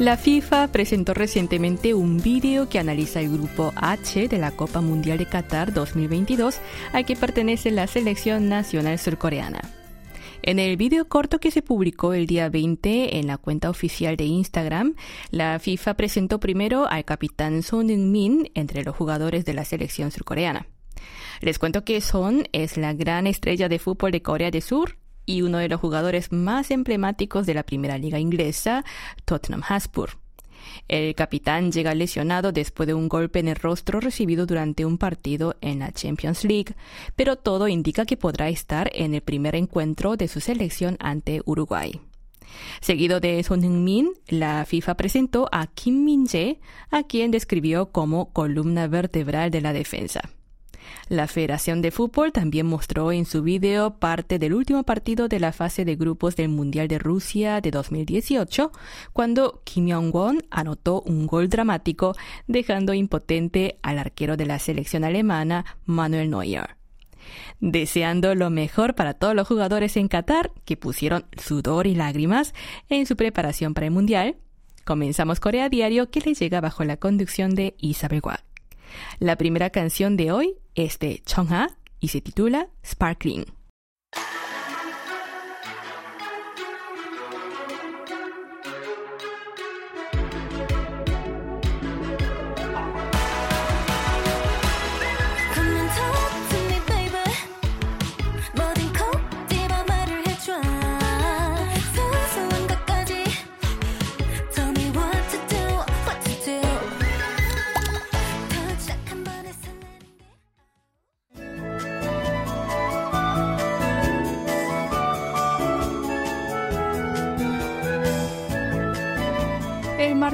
La FIFA presentó recientemente un vídeo que analiza el grupo H de la Copa Mundial de Qatar 2022 al que pertenece la selección nacional surcoreana. En el vídeo corto que se publicó el día 20 en la cuenta oficial de Instagram, la FIFA presentó primero al capitán Son Heung-min entre los jugadores de la selección surcoreana. Les cuento que Son es la gran estrella de fútbol de Corea del Sur y uno de los jugadores más emblemáticos de la primera liga inglesa, Tottenham Hotspur. El capitán llega lesionado después de un golpe en el rostro recibido durante un partido en la Champions League, pero todo indica que podrá estar en el primer encuentro de su selección ante Uruguay. Seguido de Son Heung-min, la FIFA presentó a Kim Min-jae, a quien describió como columna vertebral de la defensa. La Federación de Fútbol también mostró en su video parte del último partido de la fase de grupos del Mundial de Rusia de 2018, cuando Kim Jong-won anotó un gol dramático, dejando impotente al arquero de la selección alemana, Manuel Neuer. Deseando lo mejor para todos los jugadores en Qatar, que pusieron sudor y lágrimas en su preparación para el Mundial, comenzamos Corea Diario que les llega bajo la conducción de Isabel Watt. La primera canción de hoy es de Chongha y se titula Sparkling.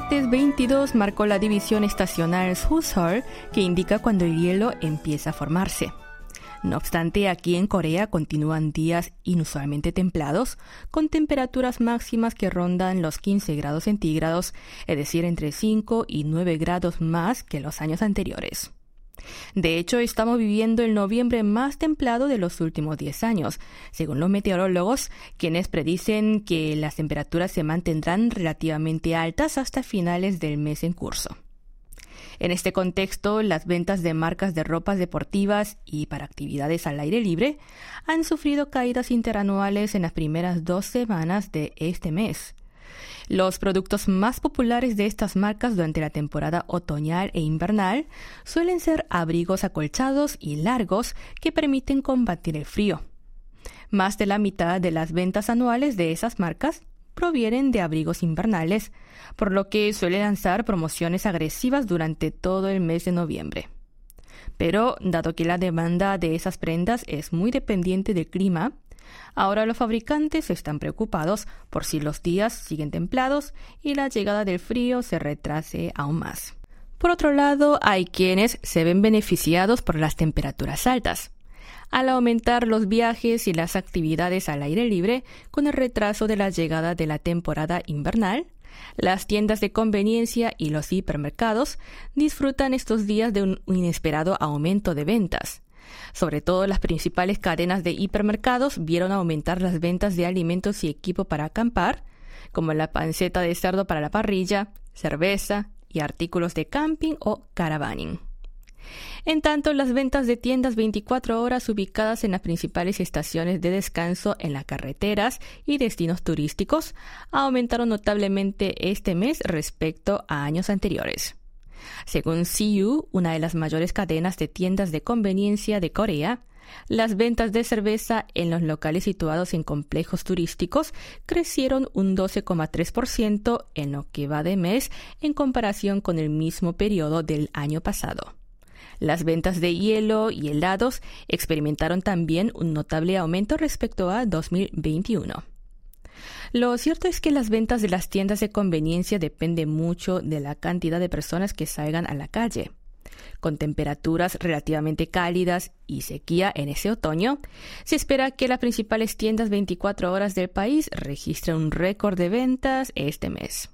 Martes 22 marcó la división estacional Susor, que indica cuando el hielo empieza a formarse. No obstante, aquí en Corea continúan días inusualmente templados, con temperaturas máximas que rondan los 15 grados centígrados, es decir, entre 5 y 9 grados más que los años anteriores. De hecho, estamos viviendo el noviembre más templado de los últimos 10 años, según los meteorólogos, quienes predicen que las temperaturas se mantendrán relativamente altas hasta finales del mes en curso. En este contexto, las ventas de marcas de ropas deportivas y para actividades al aire libre han sufrido caídas interanuales en las primeras dos semanas de este mes. Los productos más populares de estas marcas durante la temporada otoñal e invernal suelen ser abrigos acolchados y largos que permiten combatir el frío. Más de la mitad de las ventas anuales de esas marcas provienen de abrigos invernales, por lo que suele lanzar promociones agresivas durante todo el mes de noviembre. Pero, dado que la demanda de esas prendas es muy dependiente del clima, Ahora los fabricantes están preocupados por si los días siguen templados y la llegada del frío se retrase aún más. Por otro lado, hay quienes se ven beneficiados por las temperaturas altas. Al aumentar los viajes y las actividades al aire libre con el retraso de la llegada de la temporada invernal, las tiendas de conveniencia y los hipermercados disfrutan estos días de un inesperado aumento de ventas. Sobre todo las principales cadenas de hipermercados vieron aumentar las ventas de alimentos y equipo para acampar, como la panceta de cerdo para la parrilla, cerveza y artículos de camping o caravaning. En tanto, las ventas de tiendas 24 horas ubicadas en las principales estaciones de descanso en las carreteras y destinos turísticos aumentaron notablemente este mes respecto a años anteriores. Según CU, una de las mayores cadenas de tiendas de conveniencia de Corea, las ventas de cerveza en los locales situados en complejos turísticos crecieron un 12,3% en lo que va de mes en comparación con el mismo periodo del año pasado. Las ventas de hielo y helados experimentaron también un notable aumento respecto a 2021. Lo cierto es que las ventas de las tiendas de conveniencia dependen mucho de la cantidad de personas que salgan a la calle. Con temperaturas relativamente cálidas y sequía en ese otoño, se espera que las principales tiendas 24 horas del país registren un récord de ventas este mes.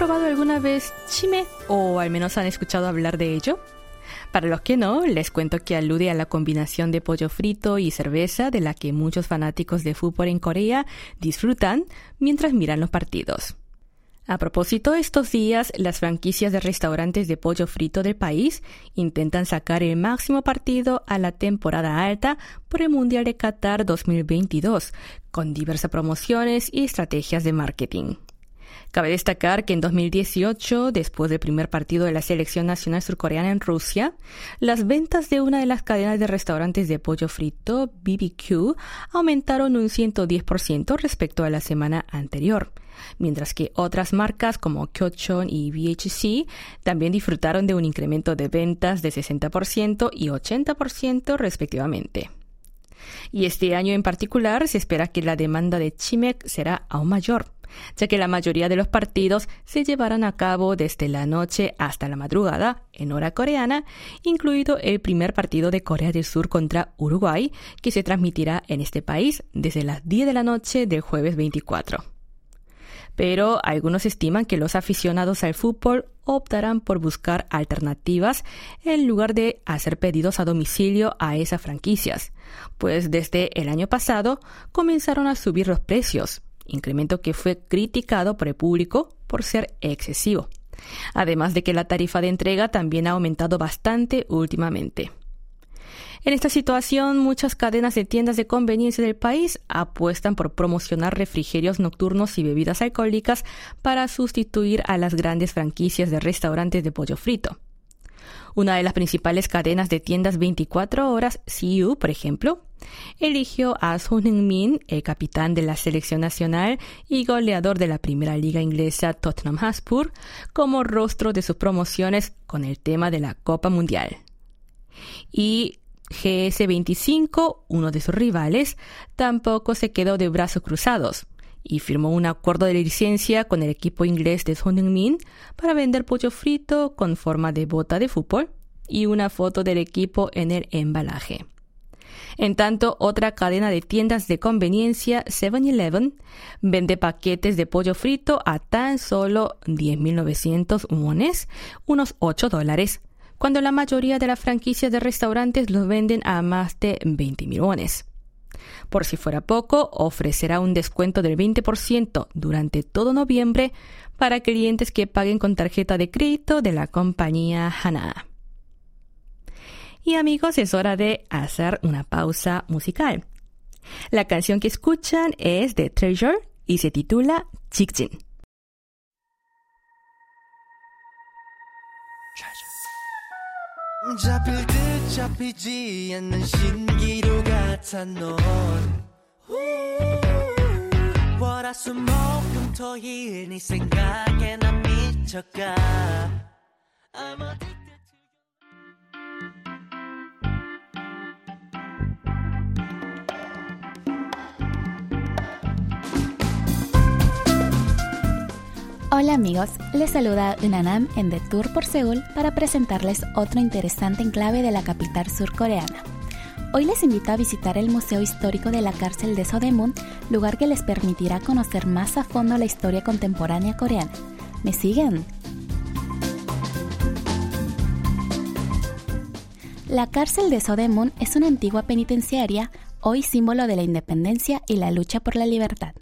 Alguna vez chime o al menos han escuchado hablar de ello? Para los que no, les cuento que alude a la combinación de pollo frito y cerveza de la que muchos fanáticos de fútbol en Corea disfrutan mientras miran los partidos. A propósito, estos días las franquicias de restaurantes de pollo frito del país intentan sacar el máximo partido a la temporada alta por el Mundial de Qatar 2022, con diversas promociones y estrategias de marketing. Cabe destacar que en 2018, después del primer partido de la selección nacional surcoreana en Rusia, las ventas de una de las cadenas de restaurantes de pollo frito, BBQ, aumentaron un 110% respecto a la semana anterior, mientras que otras marcas como Kyochon y BHC también disfrutaron de un incremento de ventas de 60% y 80% respectivamente. Y este año en particular se espera que la demanda de Chimek será aún mayor ya que la mayoría de los partidos se llevarán a cabo desde la noche hasta la madrugada en hora coreana, incluido el primer partido de Corea del Sur contra Uruguay, que se transmitirá en este país desde las 10 de la noche del jueves 24 pero algunos estiman que los aficionados al fútbol optarán por buscar alternativas en lugar de hacer pedidos a domicilio a esas franquicias, pues desde el año pasado comenzaron a subir los precios, incremento que fue criticado por el público por ser excesivo. Además de que la tarifa de entrega también ha aumentado bastante últimamente. En esta situación, muchas cadenas de tiendas de conveniencia del país apuestan por promocionar refrigerios nocturnos y bebidas alcohólicas para sustituir a las grandes franquicias de restaurantes de pollo frito. Una de las principales cadenas de tiendas 24 horas, CU, por ejemplo, eligió a Son Heung-min, el capitán de la selección nacional y goleador de la primera liga inglesa Tottenham Hotspur, como rostro de sus promociones con el tema de la Copa Mundial. Y GS25, uno de sus rivales, tampoco se quedó de brazos cruzados y firmó un acuerdo de licencia con el equipo inglés de Son Heung-min para vender pollo frito con forma de bota de fútbol y una foto del equipo en el embalaje. En tanto, otra cadena de tiendas de conveniencia, 7-Eleven, vende paquetes de pollo frito a tan solo 10.900 wones, unos 8 dólares, cuando la mayoría de las franquicias de restaurantes los venden a más de 20.000 wones. Por si fuera poco, ofrecerá un descuento del 20% durante todo noviembre para clientes que paguen con tarjeta de crédito de la compañía Hana. Y amigos, es hora de hacer una pausa musical. La canción que escuchan es de Treasure y se titula Chikjin. Treasure. 잡히지 않는 신기루 같은 넌. 월화수목금토일 네 생각에 난 미쳐가 Hola amigos, les saluda Unanam en The Tour por Seúl para presentarles otro interesante enclave de la capital surcoreana. Hoy les invito a visitar el Museo Histórico de la Cárcel de Sodemun, lugar que les permitirá conocer más a fondo la historia contemporánea coreana. ¿Me siguen? La cárcel de Sodemun es una antigua penitenciaria, hoy símbolo de la independencia y la lucha por la libertad.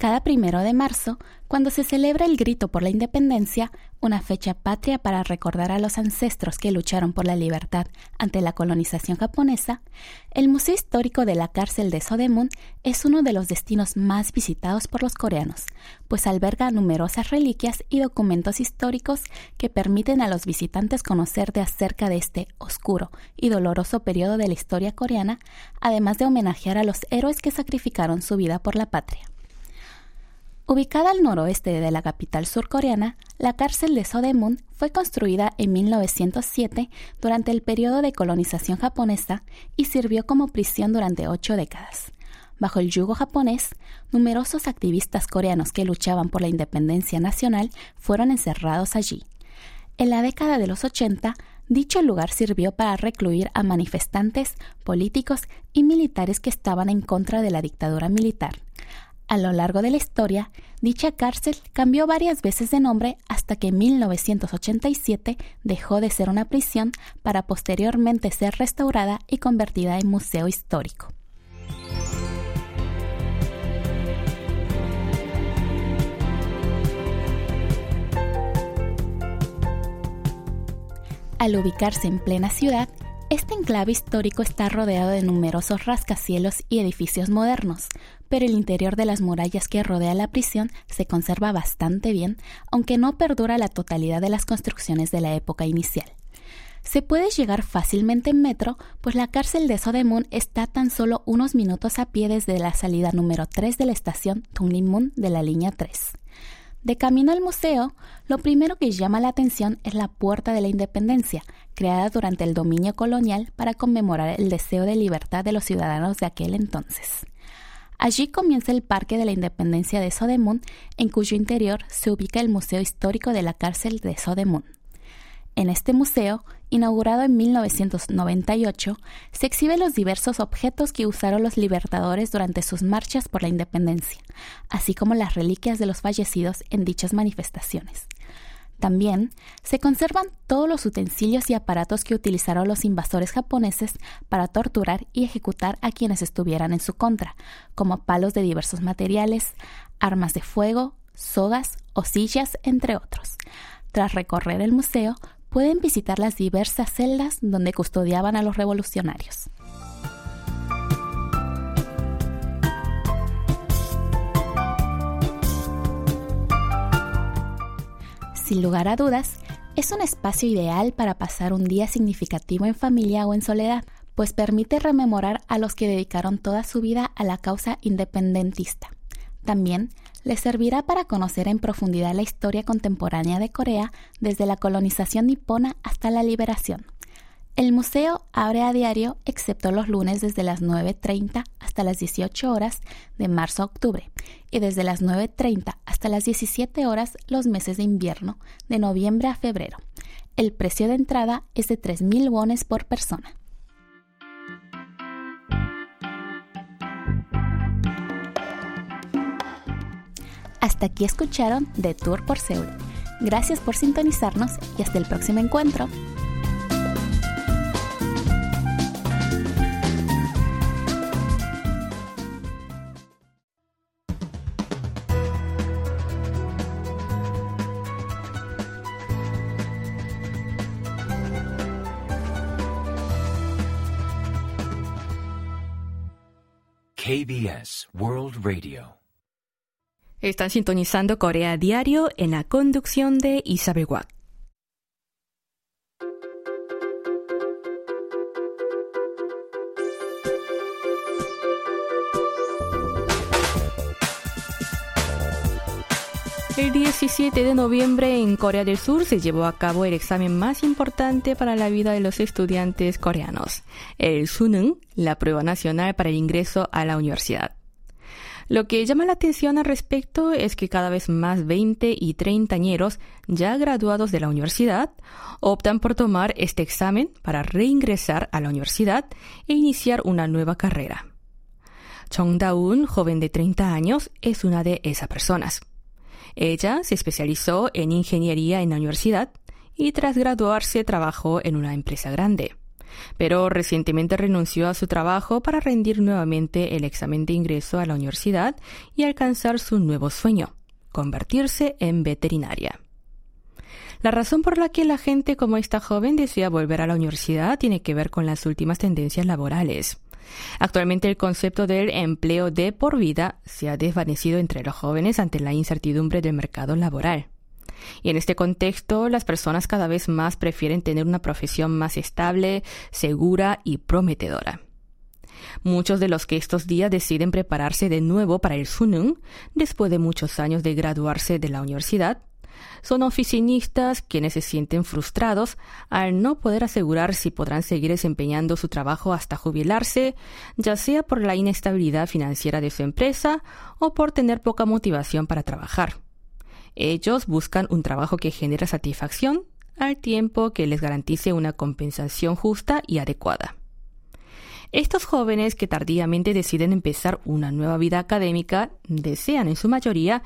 Cada primero de marzo, cuando se celebra el grito por la independencia, una fecha patria para recordar a los ancestros que lucharon por la libertad ante la colonización japonesa, el Museo Histórico de la Cárcel de Sodemun es uno de los destinos más visitados por los coreanos, pues alberga numerosas reliquias y documentos históricos que permiten a los visitantes conocer de acerca de este oscuro y doloroso periodo de la historia coreana, además de homenajear a los héroes que sacrificaron su vida por la patria. Ubicada al noroeste de la capital surcoreana, la cárcel de Sodemun fue construida en 1907 durante el periodo de colonización japonesa y sirvió como prisión durante ocho décadas. Bajo el yugo japonés, numerosos activistas coreanos que luchaban por la independencia nacional fueron encerrados allí. En la década de los 80, dicho lugar sirvió para recluir a manifestantes, políticos y militares que estaban en contra de la dictadura militar A lo largo de la historia, dicha cárcel cambió varias veces de nombre hasta que en 1987 dejó de ser una prisión para posteriormente ser restaurada y convertida en museo histórico. Al ubicarse en plena ciudad, este enclave histórico está rodeado de numerosos rascacielos y edificios modernos, pero el interior de las murallas que rodea la prisión se conserva bastante bien, aunque no perdura la totalidad de las construcciones de la época inicial. Se puede llegar fácilmente en metro, pues la cárcel de Sodemun está tan solo unos minutos a pie desde la salida número 3 de la estación Tungnimun de la línea 3. De camino al museo, lo primero que llama la atención es la Puerta de la Independencia, creada durante el dominio colonial para conmemorar el deseo de libertad de los ciudadanos de aquel entonces. Allí comienza el Parque de la Independencia de Sodemun, en cuyo interior se ubica el Museo Histórico de la Cárcel de Sodemun. En este museo, inaugurado en 1998, se exhiben los diversos objetos que usaron los libertadores durante sus marchas por la independencia, así como las reliquias de los fallecidos en dichas manifestaciones. También se conservan todos los utensilios y aparatos que utilizaron los invasores japoneses para torturar y ejecutar a quienes estuvieran en su contra, como palos de diversos materiales, armas de fuego, sogas o sillas, entre otros. Tras recorrer el museo, pueden visitar las diversas celdas donde custodiaban a los revolucionarios. Sin lugar a dudas, es un espacio ideal para pasar un día significativo en familia o en soledad, pues permite rememorar a los que dedicaron toda su vida a la causa independentista. También les servirá para conocer en profundidad la historia contemporánea de Corea desde la colonización nipona hasta la liberación. El museo abre a diario excepto los lunes desde las 9.30 hasta las 18 horas de marzo a octubre y desde las 9.30 hasta las 17 horas los meses de invierno de noviembre a febrero. El precio de entrada es de 3.000 wones por persona. Hasta aquí escucharon The Tour por Seúl. Gracias por sintonizarnos y hasta el próximo encuentro. KBS World Radio están sintonizando Corea Diario en la conducción de Isabel Watt. El 17 de noviembre en Corea del Sur se llevó a cabo el examen más importante para la vida de los estudiantes coreanos, el Suneung, la prueba nacional para el ingreso a la universidad. Lo que llama la atención al respecto es que cada vez más 20 y 30 añeros ya graduados de la universidad optan por tomar este examen para reingresar a la universidad e iniciar una nueva carrera. Chong Da-un, joven de 30 años, es una de esas personas. Ella se especializó en ingeniería en la universidad y tras graduarse trabajó en una empresa grande pero recientemente renunció a su trabajo para rendir nuevamente el examen de ingreso a la universidad y alcanzar su nuevo sueño, convertirse en veterinaria. La razón por la que la gente como esta joven desea volver a la universidad tiene que ver con las últimas tendencias laborales. Actualmente el concepto del empleo de por vida se ha desvanecido entre los jóvenes ante la incertidumbre del mercado laboral. Y en este contexto, las personas cada vez más prefieren tener una profesión más estable, segura y prometedora. Muchos de los que estos días deciden prepararse de nuevo para el Sunung, después de muchos años de graduarse de la universidad, son oficinistas quienes se sienten frustrados al no poder asegurar si podrán seguir desempeñando su trabajo hasta jubilarse, ya sea por la inestabilidad financiera de su empresa o por tener poca motivación para trabajar. Ellos buscan un trabajo que genera satisfacción al tiempo que les garantice una compensación justa y adecuada. Estos jóvenes que tardíamente deciden empezar una nueva vida académica desean en su mayoría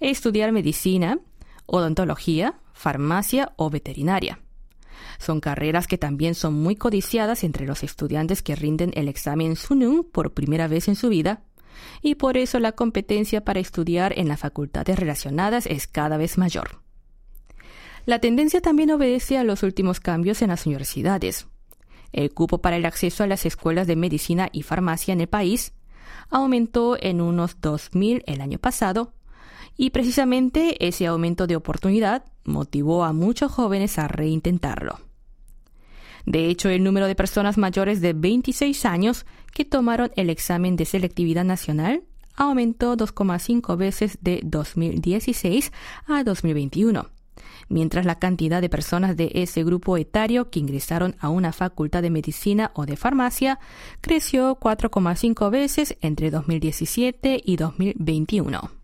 estudiar medicina, odontología, farmacia o veterinaria. Son carreras que también son muy codiciadas entre los estudiantes que rinden el examen Sunung por primera vez en su vida, y por eso la competencia para estudiar en las facultades relacionadas es cada vez mayor. La tendencia también obedece a los últimos cambios en las universidades. El cupo para el acceso a las escuelas de medicina y farmacia en el país aumentó en unos 2.000 el año pasado, y precisamente ese aumento de oportunidad motivó a muchos jóvenes a reintentarlo. De hecho, el número de personas mayores de 26 años que tomaron el examen de selectividad nacional aumentó 2,5 veces de 2016 a 2021, mientras la cantidad de personas de ese grupo etario que ingresaron a una facultad de medicina o de farmacia creció 4,5 veces entre 2017 y 2021.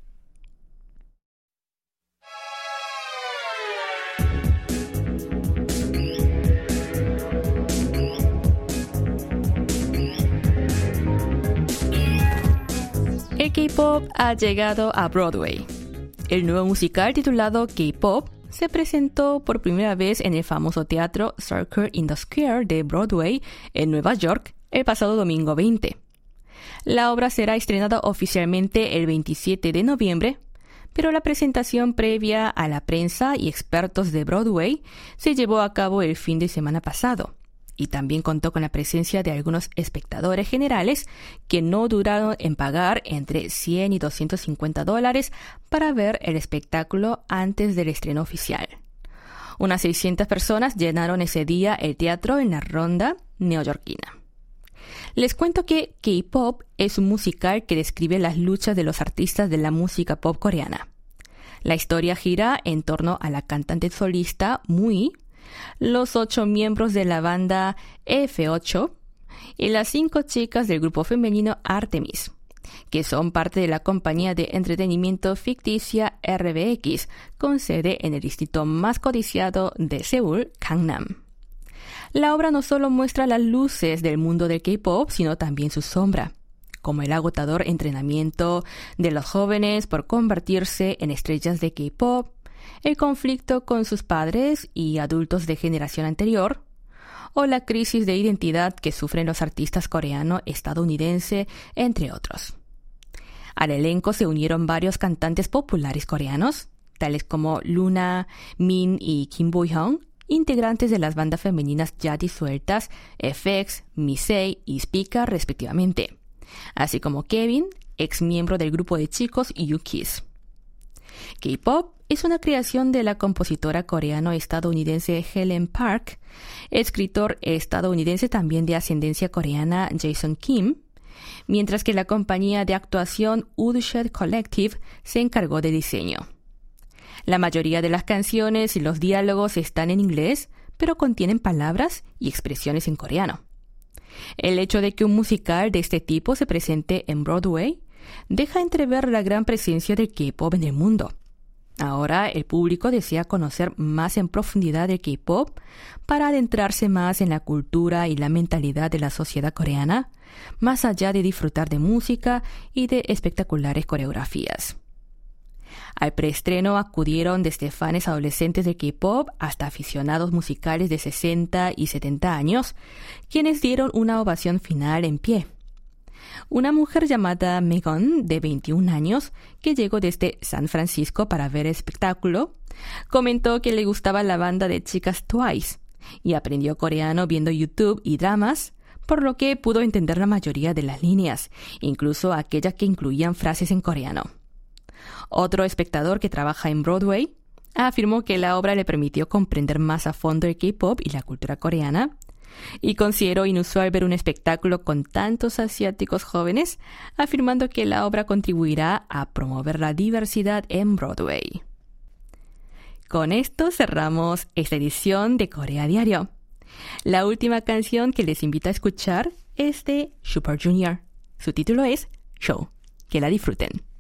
K-Pop ha llegado a Broadway. El nuevo musical titulado K-Pop se presentó por primera vez en el famoso teatro Circle in the Square de Broadway en Nueva York el pasado domingo 20. La obra será estrenada oficialmente el 27 de noviembre, pero la presentación previa a la prensa y expertos de Broadway se llevó a cabo el fin de semana pasado y también contó con la presencia de algunos espectadores generales que no duraron en pagar entre 100 y 250 dólares para ver el espectáculo antes del estreno oficial. Unas 600 personas llenaron ese día el teatro en la ronda neoyorquina. Les cuento que K-Pop es un musical que describe las luchas de los artistas de la música pop coreana. La historia gira en torno a la cantante solista Mui, los ocho miembros de la banda F8 y las cinco chicas del grupo femenino Artemis, que son parte de la compañía de entretenimiento ficticia RBX, con sede en el distrito más codiciado de Seúl, Gangnam. La obra no solo muestra las luces del mundo del K-pop, sino también su sombra, como el agotador entrenamiento de los jóvenes por convertirse en estrellas de K-pop, el conflicto con sus padres y adultos de generación anterior, o la crisis de identidad que sufren los artistas coreano-estadounidense, entre otros. Al elenco se unieron varios cantantes populares coreanos, tales como Luna, Min y Kim Bo-hyung, integrantes de las bandas femeninas ya disueltas FX, Misei y Spica respectivamente, así como Kevin, ex miembro del grupo de chicos Yukis. K-pop es una creación de la compositora coreano-estadounidense Helen Park, escritor estadounidense también de ascendencia coreana Jason Kim, mientras que la compañía de actuación Woodshed Collective se encargó de diseño. La mayoría de las canciones y los diálogos están en inglés, pero contienen palabras y expresiones en coreano. El hecho de que un musical de este tipo se presente en Broadway deja entrever la gran presencia del K-pop en el mundo. Ahora el público desea conocer más en profundidad el K-pop para adentrarse más en la cultura y la mentalidad de la sociedad coreana, más allá de disfrutar de música y de espectaculares coreografías. Al preestreno acudieron desde fans adolescentes de K-pop hasta aficionados musicales de 60 y 70 años, quienes dieron una ovación final en pie. Una mujer llamada Megan, de 21 años, que llegó desde San Francisco para ver espectáculo, comentó que le gustaba la banda de chicas Twice y aprendió coreano viendo YouTube y dramas, por lo que pudo entender la mayoría de las líneas, incluso aquellas que incluían frases en coreano. Otro espectador que trabaja en Broadway afirmó que la obra le permitió comprender más a fondo el K-pop y la cultura coreana, y considero inusual ver un espectáculo con tantos asiáticos jóvenes, afirmando que la obra contribuirá a promover la diversidad en Broadway. Con esto cerramos esta edición de Corea Diario. La última canción que les invito a escuchar es de Super Junior. Su título es Show. Que la disfruten.